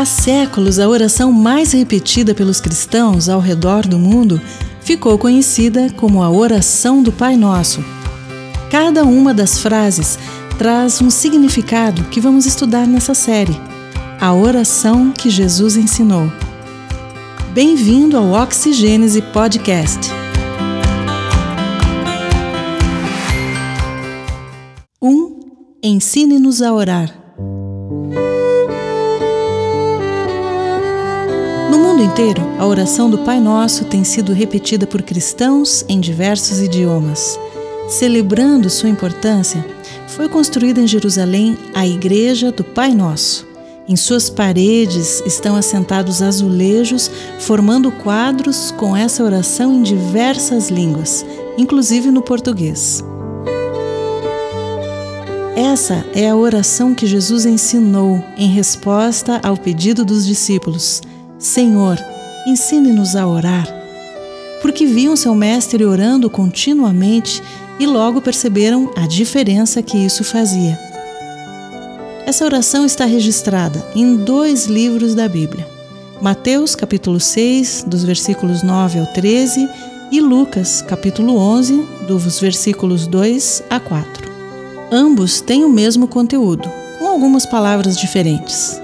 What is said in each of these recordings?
Há séculos, a oração mais repetida pelos cristãos ao redor do mundo ficou conhecida como a oração do Pai Nosso. Cada uma das frases traz um significado que vamos estudar nessa série. A oração que Jesus ensinou. Bem-vindo ao Oxigênese Podcast. Um, ensine-nos a orar. Mundo inteiro, a oração do Pai Nosso tem sido repetida por cristãos em diversos idiomas. Celebrando sua importância, foi construída em Jerusalém a Igreja do Pai Nosso. Em suas paredes estão assentados azulejos, formando quadros com essa oração em diversas línguas, inclusive no português. Essa é a oração que Jesus ensinou em resposta ao pedido dos discípulos. Senhor, ensine-nos a orar. Porque viam seu mestre orando continuamente e logo perceberam a diferença que isso fazia. Essa oração está registrada em dois livros da Bíblia: Mateus, capítulo 6, dos versículos 9 ao 13, e Lucas, capítulo 11, dos versículos 2 a 4. Ambos têm o mesmo conteúdo, com algumas palavras diferentes.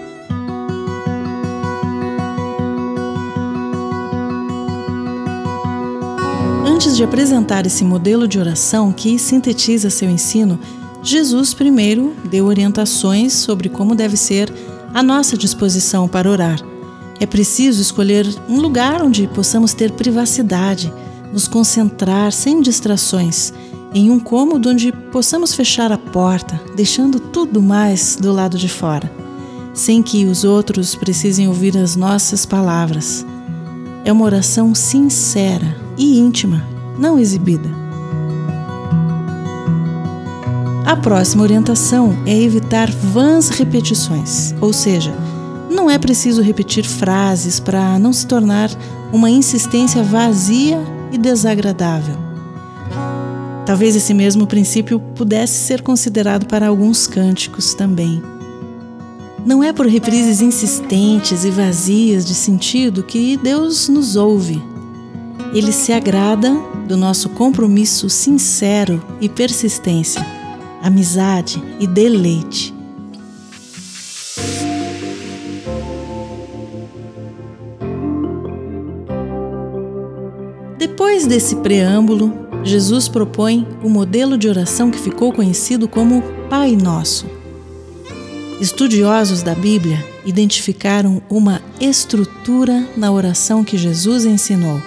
De apresentar esse modelo de oração que sintetiza seu ensino, Jesus primeiro deu orientações sobre como deve ser a nossa disposição para orar. É preciso escolher um lugar onde possamos ter privacidade, nos concentrar sem distrações, em um cômodo onde possamos fechar a porta, deixando tudo mais do lado de fora, sem que os outros precisem ouvir as nossas palavras. É uma oração sincera e íntima, não exibida. A próxima orientação é evitar vãs repetições, ou seja, não é preciso repetir frases para não se tornar uma insistência vazia e desagradável. Talvez esse mesmo princípio pudesse ser considerado para alguns cânticos também. Não é por reprises insistentes e vazias de sentido que Deus nos ouve. Ele se agrada do nosso compromisso sincero e persistência, amizade e deleite. Depois desse preâmbulo, Jesus propõe o modelo de oração que ficou conhecido como Pai Nosso. Estudiosos da Bíblia identificaram uma estrutura na oração que Jesus ensinou.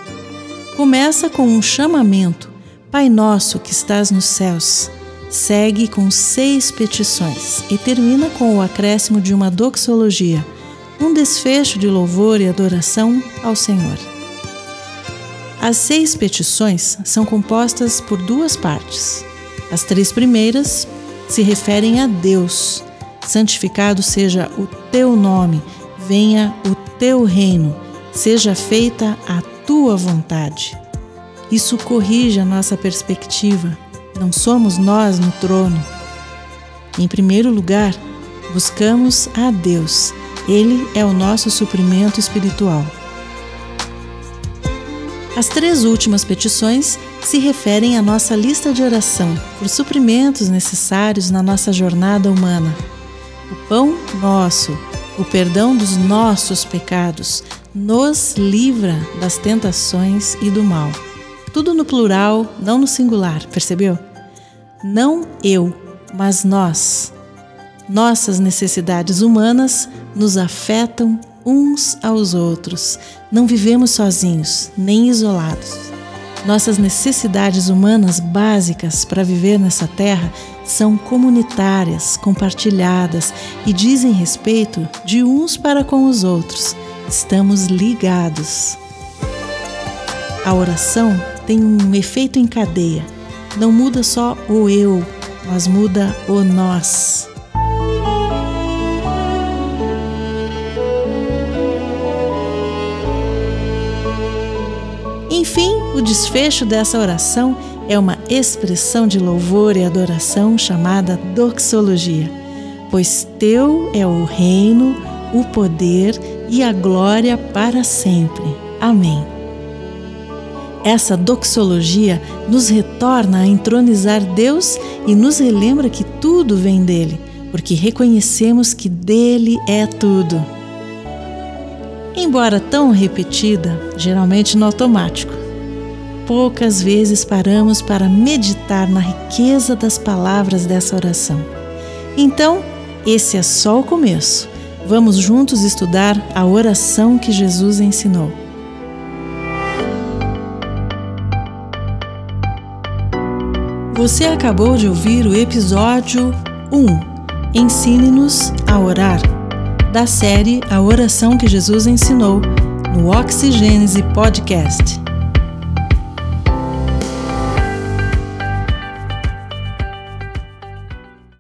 Começa com um chamamento: Pai nosso que estás nos céus. Segue com seis petições e termina com o acréscimo de uma doxologia, um desfecho de louvor e adoração ao Senhor. As seis petições são compostas por duas partes. As três primeiras se referem a Deus, santificado seja o teu nome, venha o teu reino, seja feita a tua vontade. Isso corrige a nossa perspectiva. Não somos nós no trono. Em primeiro lugar, buscamos a Deus. Ele é o nosso suprimento espiritual. As três últimas petições se referem à nossa lista de oração por suprimentos necessários na nossa jornada humana o pão nosso, o perdão dos nossos pecados, nos livra das tentações e do mal. Tudo no plural, não no singular, percebeu? Não eu, mas nós. Nossas necessidades humanas nos afetam uns aos outros. Não vivemos sozinhos, nem isolados. Nossas necessidades humanas básicas para viver nessa terra são comunitárias, compartilhadas e dizem respeito de uns para com os outros. Estamos ligados. A oração tem um efeito em cadeia. Não muda só o eu, mas muda o nós. Enfim, o desfecho dessa oração é uma expressão de louvor e adoração chamada doxologia. Pois teu é o reino, o poder e a glória para sempre. Amém. Essa doxologia nos retorna a entronizar Deus e nos relembra que tudo vem dele, porque reconhecemos que dele é tudo. Embora tão repetida, geralmente no automático, poucas vezes paramos para meditar na riqueza das palavras dessa oração. Então, esse é só o começo. Vamos juntos estudar a oração que Jesus ensinou. Você acabou de ouvir o episódio 1 Ensine-nos a orar, da série A Oração que Jesus Ensinou, no Oxigênese Podcast.